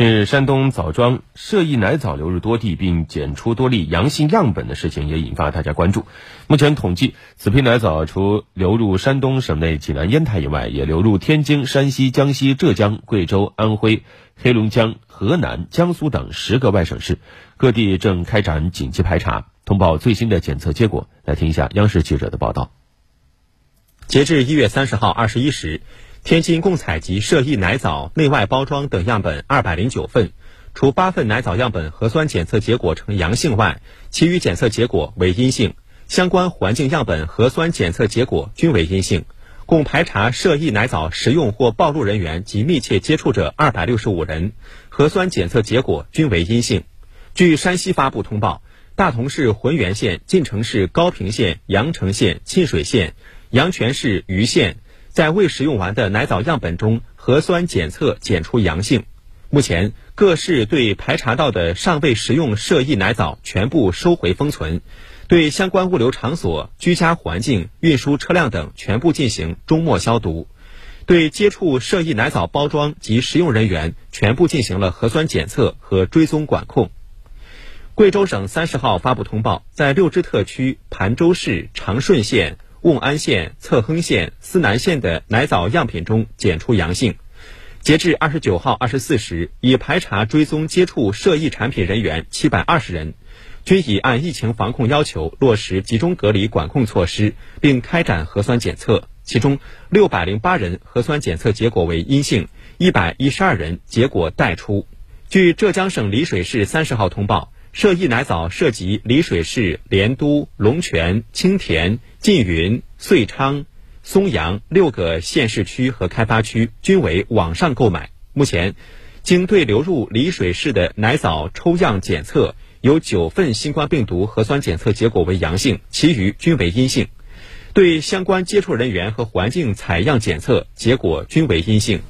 近日，山东枣庄涉疫奶枣流入多地，并检出多例阳性样本的事情也引发大家关注。目前统计，此批奶枣除流入山东省内济南烟台以外，也流入天津、山西、江西、浙江、贵州、安徽、黑龙江、河南、江苏等十个外省市，各地正开展紧急排查，通报最新的检测结果。来听一下央视记者的报道。截至一月三十号二十一时。天津共采集涉疫奶枣内外包装等样本二百零九份，除八份奶枣样本核酸检测结果呈阳性外，其余检测结果为阴性。相关环境样本核酸检测结果均为阴性。共排查涉疫奶枣食用或暴露人员及密切接触者二百六十五人，核酸检测结果均为阴性。据山西发布通报，大同市浑源县、晋城市高平县、阳城县、沁水县、阳泉市盂县。在未食用完的奶枣样本中，核酸检测检出阳性。目前，各市对排查到的尚未食用涉疫奶枣全部收回封存，对相关物流场所、居家环境、运输车辆等全部进行终末消毒，对接触涉疫奶枣包装及食用人员全部进行了核酸检测和追踪管控。贵州省三十号发布通报，在六支特区盘州市、长顺县。瓮安县、侧亨县、思南县的奶枣样品中检出阳性。截至二十九号二十四时，已排查追踪接触涉疫产品人员七百二十人，均已按疫情防控要求落实集中隔离管控措施，并开展核酸检测。其中，六百零八人核酸检测结果为阴性，一百一十二人结果待出。据浙江省丽水市三十号通报。涉疫奶枣涉及丽水市莲都、龙泉、青田、缙云、遂昌、松阳六个县市区和开发区，均为网上购买。目前，经对流入丽水市的奶枣抽样检测，有九份新冠病毒核酸检测结果为阳性，其余均为阴性。对相关接触人员和环境采样检测，结果均为阴性。